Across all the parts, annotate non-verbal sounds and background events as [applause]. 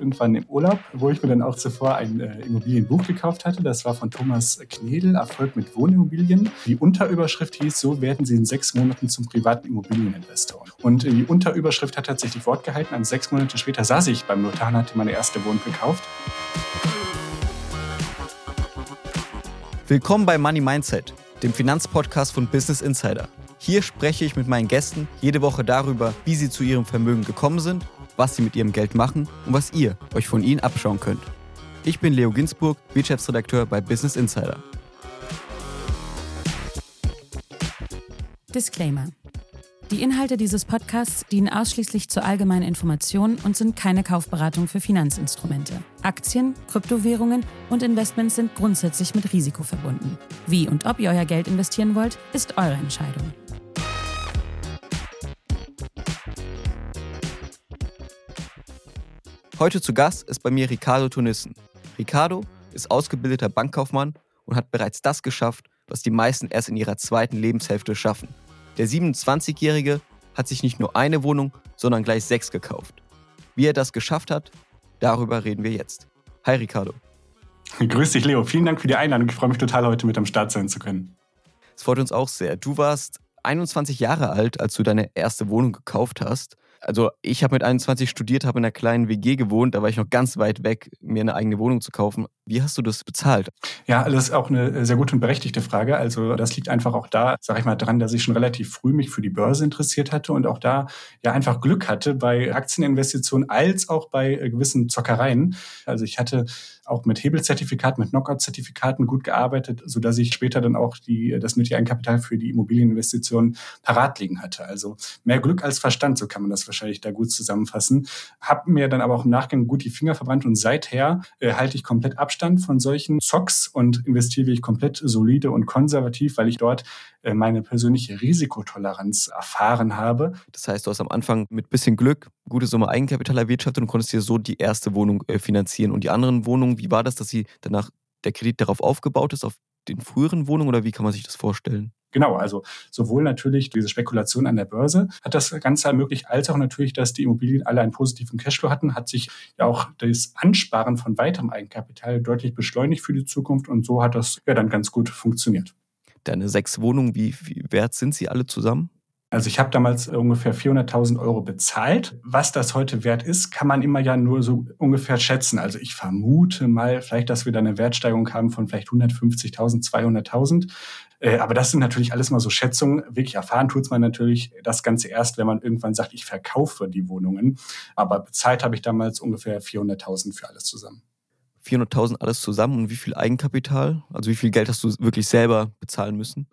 irgendwann im Urlaub, wo ich mir dann auch zuvor ein äh, Immobilienbuch gekauft hatte. Das war von Thomas Knedel, Erfolg mit Wohnimmobilien. Die Unterüberschrift hieß, so werden Sie in sechs Monaten zum privaten Immobilieninvestor. Und die Unterüberschrift hat tatsächlich Wort gehalten. An sechs Monate später saß ich beim Notar und hatte meine erste Wohnung gekauft. Willkommen bei Money Mindset, dem Finanzpodcast von Business Insider. Hier spreche ich mit meinen Gästen jede Woche darüber, wie sie zu ihrem Vermögen gekommen sind, was sie mit ihrem Geld machen und was ihr euch von ihnen abschauen könnt. Ich bin Leo Ginsburg, Wirtschaftsredakteur bei Business Insider. Disclaimer. Die Inhalte dieses Podcasts dienen ausschließlich zur allgemeinen Information und sind keine Kaufberatung für Finanzinstrumente. Aktien, Kryptowährungen und Investments sind grundsätzlich mit Risiko verbunden. Wie und ob ihr euer Geld investieren wollt, ist eure Entscheidung. Heute zu Gast ist bei mir Ricardo Tunissen. Ricardo ist ausgebildeter Bankkaufmann und hat bereits das geschafft, was die meisten erst in ihrer zweiten Lebenshälfte schaffen. Der 27-Jährige hat sich nicht nur eine Wohnung, sondern gleich sechs gekauft. Wie er das geschafft hat, darüber reden wir jetzt. Hi Ricardo. Grüß dich, Leo. Vielen Dank für die Einladung. Ich freue mich total, heute mit am Start sein zu können. Es freut uns auch sehr. Du warst 21 Jahre alt, als du deine erste Wohnung gekauft hast. Also ich habe mit 21 studiert, habe in einer kleinen WG gewohnt, da war ich noch ganz weit weg, mir eine eigene Wohnung zu kaufen. Wie hast du das bezahlt? Ja, das ist auch eine sehr gute und berechtigte Frage. Also das liegt einfach auch da, sage ich mal, dran, dass ich schon relativ früh mich für die Börse interessiert hatte und auch da ja einfach Glück hatte bei Aktieninvestitionen als auch bei äh, gewissen Zockereien. Also ich hatte auch mit Hebelzertifikaten, mit Knockout-Zertifikaten gut gearbeitet, so dass ich später dann auch die, das nötige Eigenkapital für die Immobilieninvestitionen parat liegen hatte. Also mehr Glück als Verstand, so kann man das wahrscheinlich da gut zusammenfassen. Hab mir dann aber auch im Nachgang gut die Finger verbrannt und seither äh, halte ich komplett Abstand von solchen Zocks und investiere ich komplett solide und konservativ, weil ich dort äh, meine persönliche Risikotoleranz erfahren habe. Das heißt, du hast am Anfang mit bisschen Glück gute Summe Eigenkapital erwirtschaftet und konntest dir so die erste Wohnung äh, finanzieren. Und die anderen Wohnungen, wie war das, dass sie danach der Kredit darauf aufgebaut ist, auf den früheren Wohnungen oder wie kann man sich das vorstellen? Genau, also sowohl natürlich diese Spekulation an der Börse hat das Ganze ermöglicht, als auch natürlich, dass die Immobilien alle einen positiven Cashflow hatten, hat sich ja auch das Ansparen von weiterem Eigenkapital deutlich beschleunigt für die Zukunft und so hat das ja dann ganz gut funktioniert. Deine sechs Wohnungen, wie, wie wert sind sie alle zusammen? Also ich habe damals ungefähr 400.000 Euro bezahlt. Was das heute wert ist, kann man immer ja nur so ungefähr schätzen. Also ich vermute mal vielleicht, dass wir da eine Wertsteigerung haben von vielleicht 150.000, 200.000. Äh, aber das sind natürlich alles mal so Schätzungen. Wirklich erfahren tut's man natürlich das Ganze erst, wenn man irgendwann sagt, ich verkaufe die Wohnungen. Aber bezahlt habe ich damals ungefähr 400.000 für alles zusammen. 400.000 alles zusammen und wie viel Eigenkapital? Also wie viel Geld hast du wirklich selber bezahlen müssen?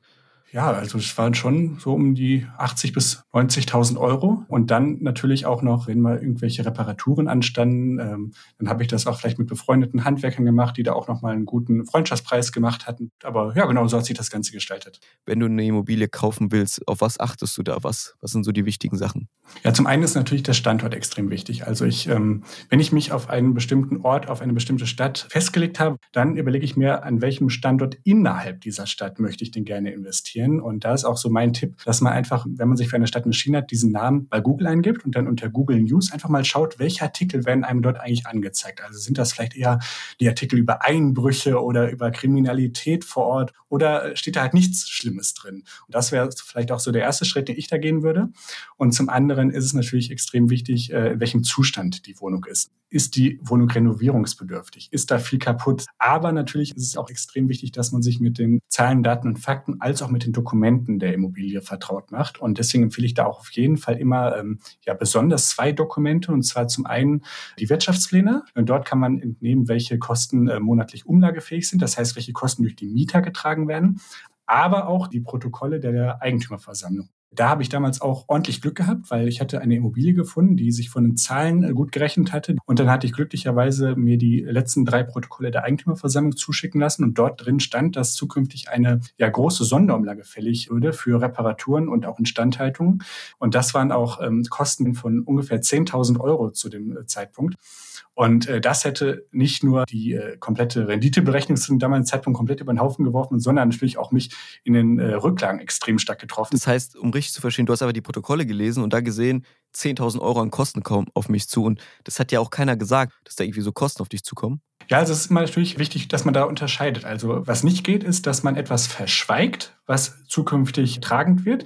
Ja, also es waren schon so um die 80 bis 90.000 Euro. Und dann natürlich auch noch, wenn mal irgendwelche Reparaturen anstanden, ähm, dann habe ich das auch vielleicht mit befreundeten Handwerkern gemacht, die da auch nochmal einen guten Freundschaftspreis gemacht hatten. Aber ja, genau so hat sich das Ganze gestaltet. Wenn du eine Immobilie kaufen willst, auf was achtest du da? Was, was sind so die wichtigen Sachen? Ja, zum einen ist natürlich der Standort extrem wichtig. Also ich, ähm, wenn ich mich auf einen bestimmten Ort, auf eine bestimmte Stadt festgelegt habe, dann überlege ich mir, an welchem Standort innerhalb dieser Stadt möchte ich denn gerne investieren investieren. Und da ist auch so mein Tipp, dass man einfach, wenn man sich für eine Stadt entschieden hat, diesen Namen bei Google eingibt und dann unter Google News einfach mal schaut, welche Artikel werden einem dort eigentlich angezeigt. Also sind das vielleicht eher die Artikel über Einbrüche oder über Kriminalität vor Ort oder steht da halt nichts Schlimmes drin? Und das wäre vielleicht auch so der erste Schritt, den ich da gehen würde. Und zum anderen ist es natürlich extrem wichtig, äh, in welchem Zustand die Wohnung ist ist die Wohnung renovierungsbedürftig? Ist da viel kaputt? Aber natürlich ist es auch extrem wichtig, dass man sich mit den Zahlen, Daten und Fakten als auch mit den Dokumenten der Immobilie vertraut macht. Und deswegen empfehle ich da auch auf jeden Fall immer ähm, ja besonders zwei Dokumente. Und zwar zum einen die Wirtschaftspläne. Und dort kann man entnehmen, welche Kosten äh, monatlich umlagefähig sind. Das heißt, welche Kosten durch die Mieter getragen werden aber auch die Protokolle der Eigentümerversammlung. Da habe ich damals auch ordentlich Glück gehabt, weil ich hatte eine Immobilie gefunden, die sich von den Zahlen äh, gut gerechnet hatte. Und dann hatte ich glücklicherweise mir die letzten drei Protokolle der Eigentümerversammlung zuschicken lassen. Und dort drin stand, dass zukünftig eine ja, große Sonderumlage fällig würde für Reparaturen und auch Instandhaltung. Und das waren auch ähm, Kosten von ungefähr 10.000 Euro zu dem äh, Zeitpunkt. Und äh, das hätte nicht nur die äh, komplette Renditeberechnung zu dem damaligen Zeitpunkt komplett über den Haufen geworfen, sondern natürlich auch mich in den äh, Rücklagen extrem stark getroffen. Das heißt, um richtig zu verstehen, du hast aber die Protokolle gelesen und da gesehen, 10.000 Euro an Kosten kommen auf mich zu. Und das hat ja auch keiner gesagt, dass da irgendwie so Kosten auf dich zukommen. Ja, also es ist immer natürlich wichtig, dass man da unterscheidet. Also was nicht geht, ist, dass man etwas verschweigt, was zukünftig tragend wird.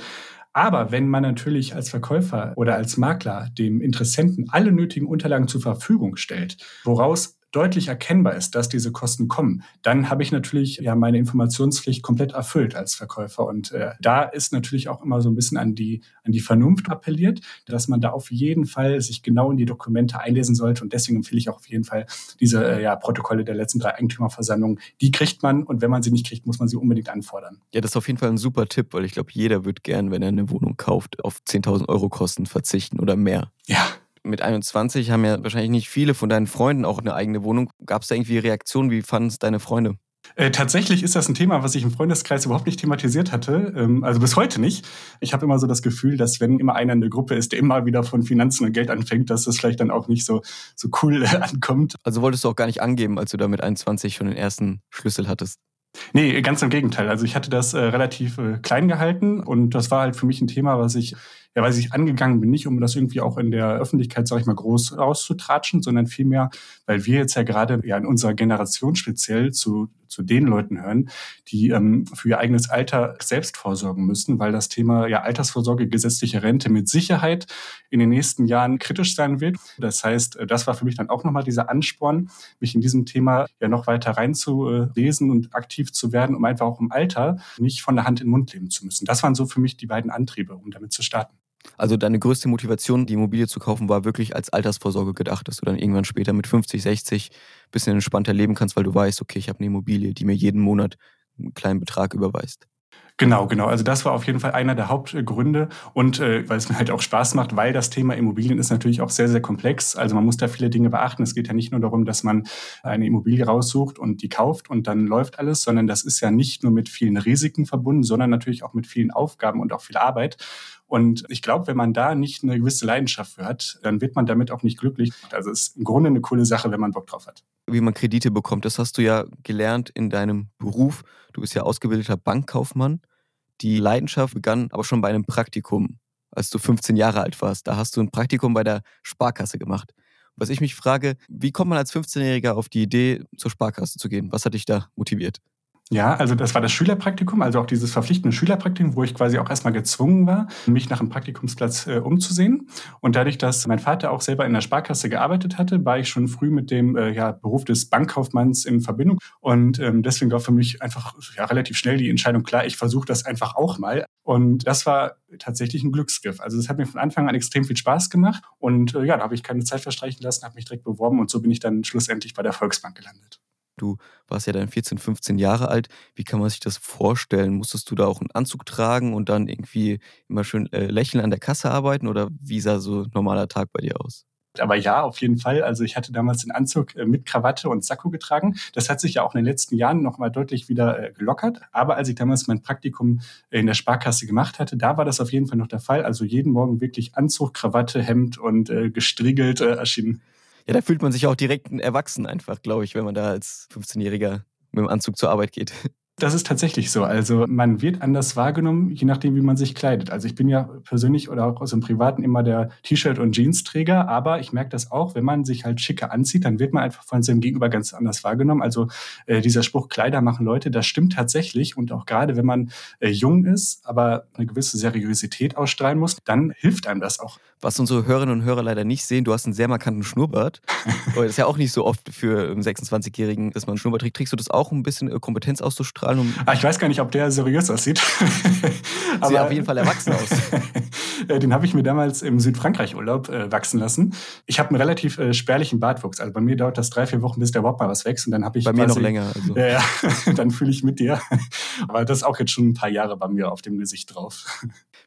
Aber wenn man natürlich als Verkäufer oder als Makler dem Interessenten alle nötigen Unterlagen zur Verfügung stellt, woraus deutlich erkennbar ist, dass diese Kosten kommen, dann habe ich natürlich ja meine Informationspflicht komplett erfüllt als Verkäufer. Und äh, da ist natürlich auch immer so ein bisschen an die, an die Vernunft appelliert, dass man da auf jeden Fall sich genau in die Dokumente einlesen sollte. Und deswegen empfehle ich auch auf jeden Fall diese äh, ja, Protokolle der letzten drei Eigentümerversammlungen. Die kriegt man und wenn man sie nicht kriegt, muss man sie unbedingt anfordern. Ja, das ist auf jeden Fall ein super Tipp, weil ich glaube, jeder wird gern, wenn er eine Wohnung kauft, auf 10.000 Euro Kosten verzichten oder mehr. Ja, mit 21 haben ja wahrscheinlich nicht viele von deinen Freunden auch eine eigene Wohnung. Gab es da irgendwie Reaktionen? Wie fanden es deine Freunde? Äh, tatsächlich ist das ein Thema, was ich im Freundeskreis überhaupt nicht thematisiert hatte. Ähm, also bis heute nicht. Ich habe immer so das Gefühl, dass wenn immer einer in der Gruppe ist, der immer wieder von Finanzen und Geld anfängt, dass das vielleicht dann auch nicht so, so cool äh, [laughs] ankommt. Also wolltest du auch gar nicht angeben, als du da mit 21 schon den ersten Schlüssel hattest? Nee, ganz im Gegenteil. Also ich hatte das äh, relativ äh, klein gehalten und das war halt für mich ein Thema, was ich ja, weil ich angegangen bin, nicht um das irgendwie auch in der Öffentlichkeit, sage ich mal, groß rauszutratschen, sondern vielmehr, weil wir jetzt ja gerade ja in unserer Generation speziell zu, zu den Leuten hören, die ähm, für ihr eigenes Alter selbst vorsorgen müssen, weil das Thema ja Altersvorsorge, gesetzliche Rente mit Sicherheit in den nächsten Jahren kritisch sein wird. Das heißt, äh, das war für mich dann auch nochmal dieser Ansporn, mich in diesem Thema ja noch weiter reinzulesen und aktiv zu werden, um einfach auch im Alter nicht von der Hand in den Mund leben zu müssen. Das waren so für mich die beiden Antriebe, um damit zu starten. Also deine größte Motivation, die Immobilie zu kaufen, war wirklich als Altersvorsorge gedacht, dass du dann irgendwann später mit 50, 60 ein bisschen entspannter leben kannst, weil du weißt, okay, ich habe eine Immobilie, die mir jeden Monat einen kleinen Betrag überweist. Genau, genau. Also das war auf jeden Fall einer der Hauptgründe und äh, weil es mir halt auch Spaß macht, weil das Thema Immobilien ist natürlich auch sehr, sehr komplex. Also man muss da viele Dinge beachten. Es geht ja nicht nur darum, dass man eine Immobilie raussucht und die kauft und dann läuft alles, sondern das ist ja nicht nur mit vielen Risiken verbunden, sondern natürlich auch mit vielen Aufgaben und auch viel Arbeit. Und ich glaube, wenn man da nicht eine gewisse Leidenschaft für hat, dann wird man damit auch nicht glücklich. Also es ist im Grunde eine coole Sache, wenn man Bock drauf hat. Wie man Kredite bekommt, das hast du ja gelernt in deinem Beruf. Du bist ja ausgebildeter Bankkaufmann. Die Leidenschaft begann aber schon bei einem Praktikum, als du 15 Jahre alt warst. Da hast du ein Praktikum bei der Sparkasse gemacht. Was ich mich frage, wie kommt man als 15-Jähriger auf die Idee, zur Sparkasse zu gehen? Was hat dich da motiviert? Ja, also das war das Schülerpraktikum, also auch dieses verpflichtende Schülerpraktikum, wo ich quasi auch erstmal gezwungen war, mich nach einem Praktikumsplatz äh, umzusehen. Und dadurch, dass mein Vater auch selber in der Sparkasse gearbeitet hatte, war ich schon früh mit dem äh, ja, Beruf des Bankkaufmanns in Verbindung. Und ähm, deswegen war für mich einfach ja, relativ schnell die Entscheidung klar, ich versuche das einfach auch mal. Und das war tatsächlich ein Glücksgriff. Also das hat mir von Anfang an extrem viel Spaß gemacht. Und äh, ja, da habe ich keine Zeit verstreichen lassen, habe mich direkt beworben und so bin ich dann schlussendlich bei der Volksbank gelandet. Du warst ja dann 14, 15 Jahre alt. Wie kann man sich das vorstellen? Musstest du da auch einen Anzug tragen und dann irgendwie immer schön äh, lächeln an der Kasse arbeiten oder wie sah so ein normaler Tag bei dir aus? Aber ja, auf jeden Fall. Also ich hatte damals den Anzug äh, mit Krawatte und Sakko getragen. Das hat sich ja auch in den letzten Jahren nochmal deutlich wieder äh, gelockert. Aber als ich damals mein Praktikum in der Sparkasse gemacht hatte, da war das auf jeden Fall noch der Fall. Also jeden Morgen wirklich Anzug, Krawatte, Hemd und äh, gestriegelt äh, erschienen. Ja, da fühlt man sich auch direkt erwachsen einfach, glaube ich, wenn man da als 15-Jähriger mit dem Anzug zur Arbeit geht. [laughs] Das ist tatsächlich so. Also man wird anders wahrgenommen, je nachdem, wie man sich kleidet. Also ich bin ja persönlich oder auch aus dem Privaten immer der T-Shirt- und Jeans-Träger, aber ich merke das auch, wenn man sich halt schicker anzieht, dann wird man einfach von seinem Gegenüber ganz anders wahrgenommen. Also äh, dieser Spruch, Kleider machen Leute, das stimmt tatsächlich. Und auch gerade, wenn man äh, jung ist, aber eine gewisse Seriosität ausstrahlen muss, dann hilft einem das auch. Was unsere Hörerinnen und Hörer leider nicht sehen, du hast einen sehr markanten Schnurrbart. [laughs] das ist ja auch nicht so oft für einen 26-Jährigen, dass man einen Schnurrbart trägt. Trägst du das auch, um ein bisschen äh, Kompetenz auszustrahlen? Um ah, ich weiß gar nicht, ob der seriös aussieht. [laughs] Aber Sieht auf jeden Fall erwachsen aus. [laughs] Äh, den habe ich mir damals im Südfrankreich-Urlaub äh, wachsen lassen. Ich habe einen relativ äh, spärlichen Bartwuchs. Also bei mir dauert das drei, vier Wochen, bis der überhaupt mal was wächst. Und dann habe ich bei mir noch länger. Also. Ja, ja. dann fühle ich mit dir. Aber das ist auch jetzt schon ein paar Jahre bei mir auf dem Gesicht drauf.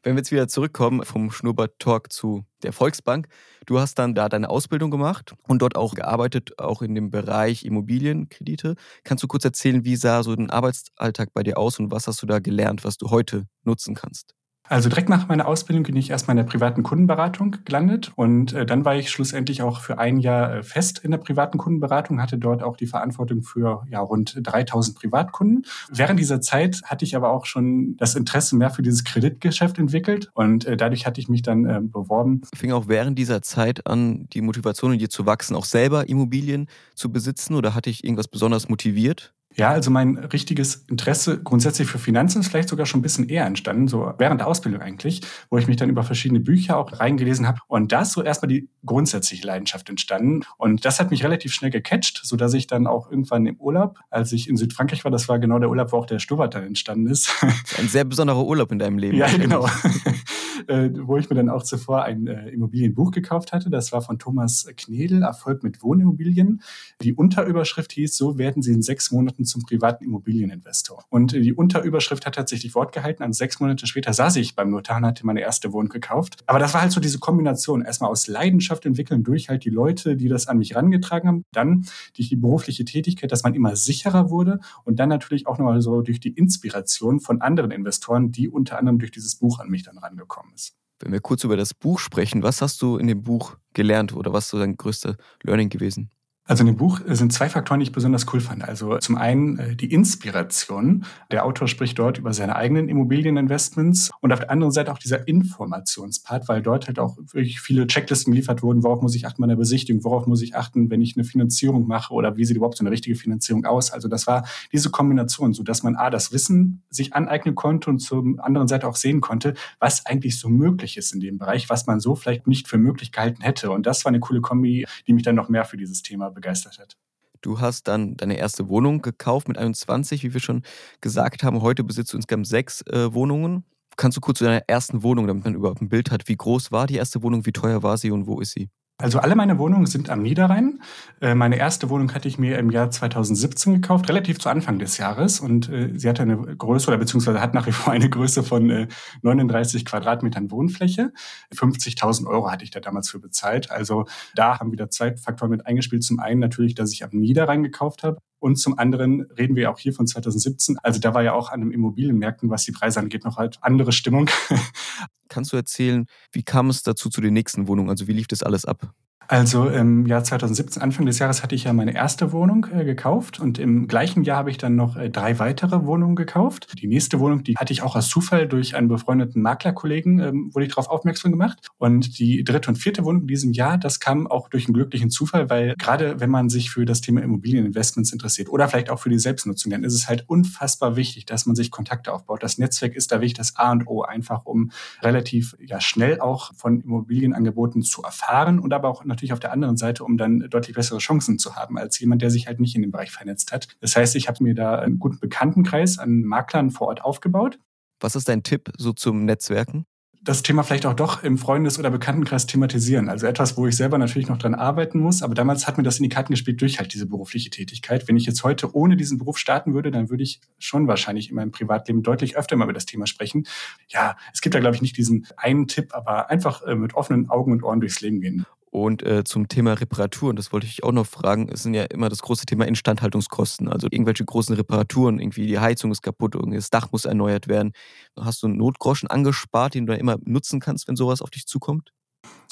Wenn wir jetzt wieder zurückkommen vom Schnurrbart-Talk zu der Volksbank. Du hast dann da deine Ausbildung gemacht und dort auch gearbeitet, auch in dem Bereich Immobilienkredite. Kannst du kurz erzählen, wie sah so ein Arbeitsalltag bei dir aus und was hast du da gelernt, was du heute nutzen kannst? Also direkt nach meiner Ausbildung bin ich erstmal in der privaten Kundenberatung gelandet und äh, dann war ich schlussendlich auch für ein Jahr äh, fest in der privaten Kundenberatung, hatte dort auch die Verantwortung für ja, rund 3000 Privatkunden. Während dieser Zeit hatte ich aber auch schon das Interesse mehr für dieses Kreditgeschäft entwickelt und äh, dadurch hatte ich mich dann äh, beworben. Fing auch während dieser Zeit an, die Motivation in dir zu wachsen, auch selber Immobilien zu besitzen oder hatte ich irgendwas besonders motiviert? Ja, also mein richtiges Interesse grundsätzlich für Finanzen ist vielleicht sogar schon ein bisschen eher entstanden, so während der Ausbildung eigentlich, wo ich mich dann über verschiedene Bücher auch reingelesen habe. Und da ist so erstmal die grundsätzliche Leidenschaft entstanden. Und das hat mich relativ schnell gecatcht, so dass ich dann auch irgendwann im Urlaub, als ich in Südfrankreich war, das war genau der Urlaub, wo auch der Stubert dann entstanden ist. [laughs] Ein sehr besonderer Urlaub in deinem Leben. Ja, genau. [laughs] äh, wo ich mir dann auch zuvor ein äh, Immobilienbuch gekauft hatte. Das war von Thomas Knedel, Erfolg mit Wohnimmobilien. Die Unterüberschrift hieß, so werden Sie in sechs Monaten zum privaten Immobilieninvestor. Und die Unterüberschrift hat tatsächlich Wort gehalten. Also sechs Monate später saß ich beim Notar und hatte meine erste Wohnung gekauft. Aber das war halt so diese Kombination. Erstmal aus Leidenschaft entwickeln durch halt die Leute, die das an mich rangetragen haben. Dann durch die berufliche Tätigkeit, dass man immer sicherer wurde. Und dann natürlich auch nochmal so durch die Inspiration von anderen Investoren, die unter anderem durch dieses Buch an mich dann rangekommen ist. Wenn wir kurz über das Buch sprechen, was hast du in dem Buch gelernt oder was ist so dein größter Learning gewesen? Also in dem Buch sind zwei Faktoren, die ich besonders cool fand. Also zum einen äh, die Inspiration. Der Autor spricht dort über seine eigenen Immobilieninvestments und auf der anderen Seite auch dieser Informationspart, weil dort halt auch wirklich viele Checklisten geliefert wurden. Worauf muss ich achten bei der Besichtigung? Worauf muss ich achten, wenn ich eine Finanzierung mache oder wie sieht überhaupt so eine richtige Finanzierung aus? Also das war diese Kombination, so dass man A, das Wissen sich aneignen konnte und zum anderen Seite auch sehen konnte, was eigentlich so möglich ist in dem Bereich, was man so vielleicht nicht für möglich gehalten hätte. Und das war eine coole Kombi, die mich dann noch mehr für dieses Thema begeistert hat. Du hast dann deine erste Wohnung gekauft mit 21, wie wir schon gesagt haben. Heute besitzt du insgesamt sechs äh, Wohnungen. Kannst du kurz zu deiner ersten Wohnung, damit man überhaupt ein Bild hat, wie groß war die erste Wohnung, wie teuer war sie und wo ist sie? Also alle meine Wohnungen sind am Niederrhein. Äh, meine erste Wohnung hatte ich mir im Jahr 2017 gekauft, relativ zu Anfang des Jahres. Und äh, sie hatte eine Größe oder beziehungsweise hat nach wie vor eine Größe von 39 äh, Quadratmetern Wohnfläche. 50.000 Euro hatte ich da damals für bezahlt. Also da haben wieder zwei Faktoren mit eingespielt. Zum einen natürlich, dass ich am Niederrhein gekauft habe. Und zum anderen reden wir auch hier von 2017. Also da war ja auch an den Immobilienmärkten, was die Preise angeht, noch halt andere Stimmung. [laughs] Kannst du erzählen, wie kam es dazu zu den nächsten Wohnungen? Also wie lief das alles ab? Also im Jahr 2017, Anfang des Jahres, hatte ich ja meine erste Wohnung äh, gekauft und im gleichen Jahr habe ich dann noch äh, drei weitere Wohnungen gekauft. Die nächste Wohnung, die hatte ich auch aus Zufall durch einen befreundeten Maklerkollegen, ähm, wurde ich darauf aufmerksam gemacht. Und die dritte und vierte Wohnung in diesem Jahr, das kam auch durch einen glücklichen Zufall, weil gerade wenn man sich für das Thema Immobilieninvestments interessiert oder vielleicht auch für die Selbstnutzung, dann ist es halt unfassbar wichtig, dass man sich Kontakte aufbaut. Das Netzwerk ist da wichtig, das A und O, einfach um relativ ja, schnell auch von Immobilienangeboten zu erfahren und aber auch natürlich auf der anderen Seite, um dann deutlich bessere Chancen zu haben als jemand, der sich halt nicht in dem Bereich vernetzt hat. Das heißt, ich habe mir da einen guten Bekanntenkreis an Maklern vor Ort aufgebaut. Was ist dein Tipp so zum Netzwerken? das Thema vielleicht auch doch im Freundes- oder Bekanntenkreis thematisieren. Also etwas, wo ich selber natürlich noch dran arbeiten muss. Aber damals hat mir das in die Karten gespielt durch halt diese berufliche Tätigkeit. Wenn ich jetzt heute ohne diesen Beruf starten würde, dann würde ich schon wahrscheinlich in meinem Privatleben deutlich öfter mal über das Thema sprechen. Ja, es gibt da, glaube ich, nicht diesen einen Tipp, aber einfach äh, mit offenen Augen und Ohren durchs Leben gehen. Und äh, zum Thema Reparaturen, das wollte ich auch noch fragen, es sind ja immer das große Thema Instandhaltungskosten. Also irgendwelche großen Reparaturen, irgendwie die Heizung ist kaputt, irgendwie das Dach muss erneuert werden. Hast du einen Notgroschen angespart, den du dann immer nutzen kannst, wenn sowas auf dich zukommt?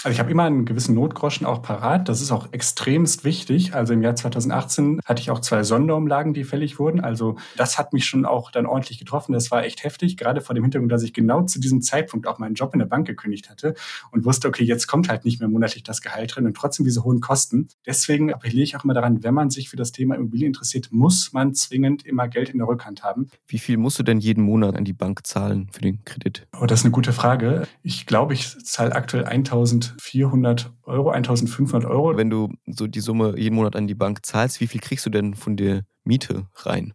Also ich habe immer einen gewissen Notgroschen auch parat. Das ist auch extremst wichtig. Also im Jahr 2018 hatte ich auch zwei Sonderumlagen, die fällig wurden. Also das hat mich schon auch dann ordentlich getroffen. Das war echt heftig, gerade vor dem Hintergrund, dass ich genau zu diesem Zeitpunkt auch meinen Job in der Bank gekündigt hatte und wusste, okay, jetzt kommt halt nicht mehr monatlich das Gehalt drin und trotzdem diese hohen Kosten. Deswegen appelliere ich auch immer daran, wenn man sich für das Thema Immobilien interessiert, muss man zwingend immer Geld in der Rückhand haben. Wie viel musst du denn jeden Monat an die Bank zahlen für den Kredit? Oh, das ist eine gute Frage. Ich glaube, ich zahle aktuell 1400 Euro, 1500 Euro. Wenn du so die Summe jeden Monat an die Bank zahlst, wie viel kriegst du denn von der Miete rein?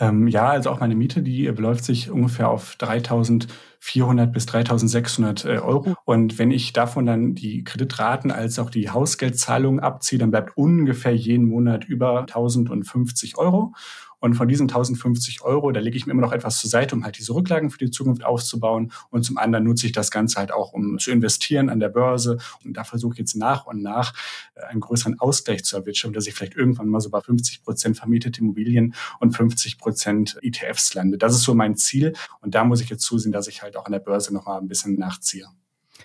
Ähm, ja, also auch meine Miete, die beläuft sich ungefähr auf 3400 bis 3600 äh, Euro. Und wenn ich davon dann die Kreditraten als auch die Hausgeldzahlungen abziehe, dann bleibt ungefähr jeden Monat über 1050 Euro. Und von diesen 1050 Euro, da lege ich mir immer noch etwas zur Seite, um halt diese Rücklagen für die Zukunft aufzubauen. Und zum anderen nutze ich das Ganze halt auch, um zu investieren an der Börse. Und da versuche ich jetzt nach und nach äh, einen größeren Ausgleich zu erwirtschaften, dass ich vielleicht irgendwann mal so bei 50 Prozent vermietete Immobilien und 50 Prozent ETFs lande. Das ist so mein Ziel. Und da muss ich jetzt zusehen, dass ich halt auch an der Börse nochmal ein bisschen nachziehe.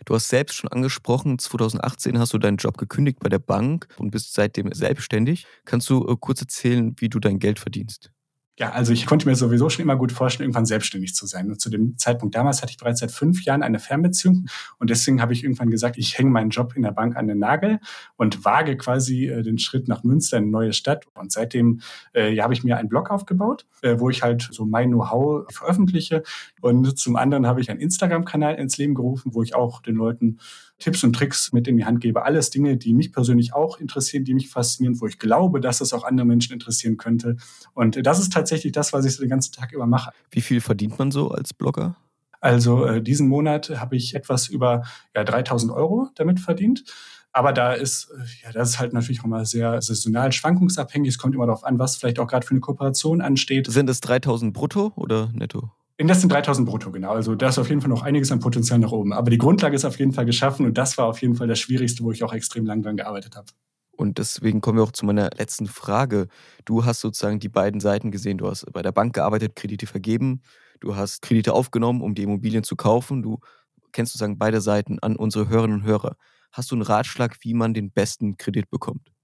Du hast selbst schon angesprochen, 2018 hast du deinen Job gekündigt bei der Bank und bist seitdem selbstständig. Kannst du äh, kurz erzählen, wie du dein Geld verdienst? Ja, also ich konnte mir sowieso schon immer gut vorstellen, irgendwann selbstständig zu sein. Und zu dem Zeitpunkt damals hatte ich bereits seit fünf Jahren eine Fernbeziehung. Und deswegen habe ich irgendwann gesagt, ich hänge meinen Job in der Bank an den Nagel und wage quasi äh, den Schritt nach Münster, eine neue Stadt. Und seitdem äh, ja, habe ich mir einen Blog aufgebaut, äh, wo ich halt so mein Know-how veröffentliche. Und zum anderen habe ich einen Instagram-Kanal ins Leben gerufen, wo ich auch den Leuten Tipps und Tricks mit in die Hand gebe. Alles Dinge, die mich persönlich auch interessieren, die mich faszinieren, wo ich glaube, dass es auch andere Menschen interessieren könnte. Und das ist tatsächlich das, was ich so den ganzen Tag über mache. Wie viel verdient man so als Blogger? Also äh, diesen Monat habe ich etwas über ja, 3000 Euro damit verdient. Aber da ist, äh, ja, das ist halt natürlich auch mal sehr saisonal schwankungsabhängig. Es kommt immer darauf an, was vielleicht auch gerade für eine Kooperation ansteht. Sind es 3000 brutto oder netto? Das sind 3000 brutto, genau. Also da ist auf jeden Fall noch einiges an Potenzial nach oben. Aber die Grundlage ist auf jeden Fall geschaffen und das war auf jeden Fall das Schwierigste, wo ich auch extrem lang dran gearbeitet habe. Und deswegen kommen wir auch zu meiner letzten Frage. Du hast sozusagen die beiden Seiten gesehen. Du hast bei der Bank gearbeitet, Kredite vergeben. Du hast Kredite aufgenommen, um die Immobilien zu kaufen. Du kennst sozusagen beide Seiten an unsere Hörerinnen und Hörer. Hast du einen Ratschlag, wie man den besten Kredit bekommt?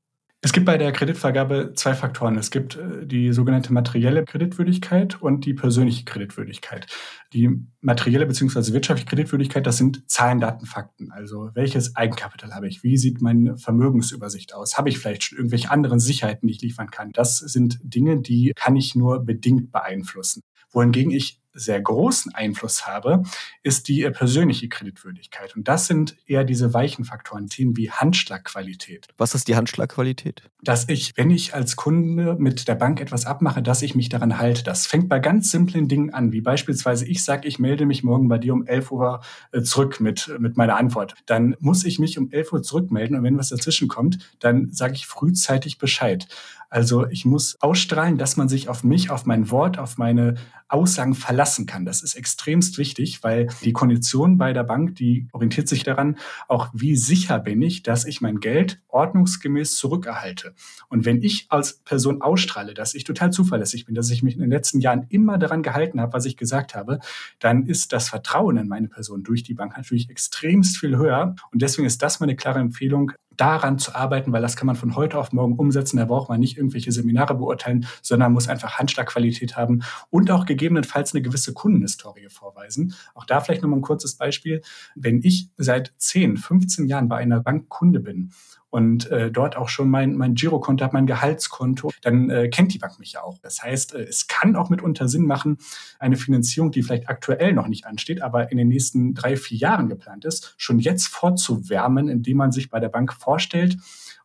Es gibt bei der Kreditvergabe zwei Faktoren. Es gibt äh, die sogenannte materielle Kreditwürdigkeit und die persönliche Kreditwürdigkeit. Die materielle bzw. wirtschaftliche Kreditwürdigkeit, das sind Zahlen, Daten, Fakten. Also welches Eigenkapital habe ich? Wie sieht meine Vermögensübersicht aus? Habe ich vielleicht schon irgendwelche anderen Sicherheiten, die ich liefern kann? Das sind Dinge, die kann ich nur bedingt beeinflussen. Wohingegen ich sehr großen Einfluss habe, ist die äh, persönliche Kreditwürdigkeit. Und das sind eher diese weichen Faktoren, Themen wie Handschlagqualität. Was ist die Handschlagqualität? Dass ich, wenn ich als Kunde mit der Bank etwas abmache, dass ich mich daran halte. Das fängt bei ganz simplen Dingen an, wie beispielsweise ich sage, ich melde mich morgen bei dir um 11 Uhr äh, zurück mit, mit meiner Antwort. Dann muss ich mich um 11 Uhr zurückmelden und wenn was dazwischen kommt, dann sage ich frühzeitig Bescheid. Also ich muss ausstrahlen, dass man sich auf mich, auf mein Wort, auf meine Aussagen verlassen kann. Das ist extremst wichtig, weil die Kondition bei der Bank, die orientiert sich daran, auch wie sicher bin ich, dass ich mein Geld ordnungsgemäß zurückerhalte. Und wenn ich als Person ausstrahle, dass ich total zuverlässig bin, dass ich mich in den letzten Jahren immer daran gehalten habe, was ich gesagt habe, dann ist das Vertrauen in meine Person durch die Bank natürlich extremst viel höher. Und deswegen ist das meine klare Empfehlung, daran zu arbeiten, weil das kann man von heute auf morgen umsetzen. Da braucht man nicht irgendwelche Seminare beurteilen, sondern muss einfach Handschlagqualität haben und auch gegebenenfalls eine gewisse Kundenhistorie vorweisen. Auch da vielleicht nochmal ein kurzes Beispiel. Wenn ich seit 10, 15 Jahren bei einer Bank Kunde bin und äh, dort auch schon mein, mein Girokonto habe, mein Gehaltskonto, dann äh, kennt die Bank mich ja auch. Das heißt, äh, es kann auch mitunter Sinn machen, eine Finanzierung, die vielleicht aktuell noch nicht ansteht, aber in den nächsten drei, vier Jahren geplant ist, schon jetzt vorzuwärmen, indem man sich bei der Bank vorstellt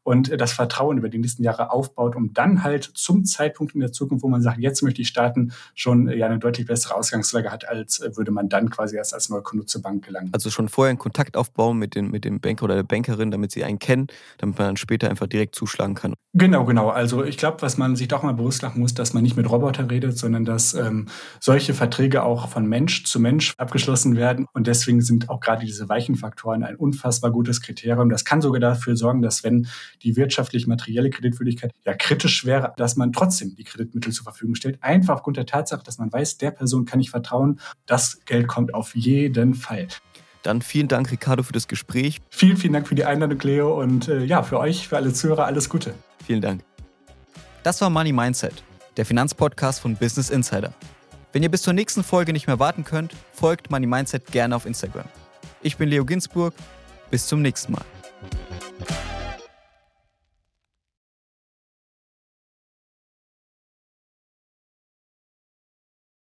und das Vertrauen über die nächsten Jahre aufbaut, um dann halt zum Zeitpunkt in der Zukunft, wo man sagt, jetzt möchte ich starten, schon äh, ja eine deutlich bessere Ausgangslage hat, als äh, würde man dann quasi erst als Neukunde zur Bank gelangen. Also schon vorher einen Kontakt aufbauen mit, den, mit dem Banker oder der Bankerin, damit sie einen kennen, damit man dann später einfach direkt zuschlagen kann. Genau, genau. Also ich glaube, was man sich doch mal bewusst machen muss, dass man nicht mit Robotern redet, sondern dass ähm, solche Verträge auch von Mensch zu Mensch abgeschlossen werden. Und deswegen sind auch gerade diese weichen Faktoren ein unfassbar gutes Kriterium. Das kann sogar dafür sorgen, dass wenn die wirtschaftlich-materielle Kreditwürdigkeit ja kritisch wäre, dass man trotzdem die Kreditmittel zur Verfügung stellt. Einfach aufgrund der Tatsache, dass man weiß, der Person kann ich vertrauen, das Geld kommt auf jeden Fall. Dann vielen Dank, Ricardo, für das Gespräch. Vielen, vielen Dank für die Einladung, Leo. Und äh, ja, für euch, für alle Zuhörer, alles Gute. Vielen Dank. Das war Money Mindset, der Finanzpodcast von Business Insider. Wenn ihr bis zur nächsten Folge nicht mehr warten könnt, folgt Money Mindset gerne auf Instagram. Ich bin Leo Ginsburg. Bis zum nächsten Mal.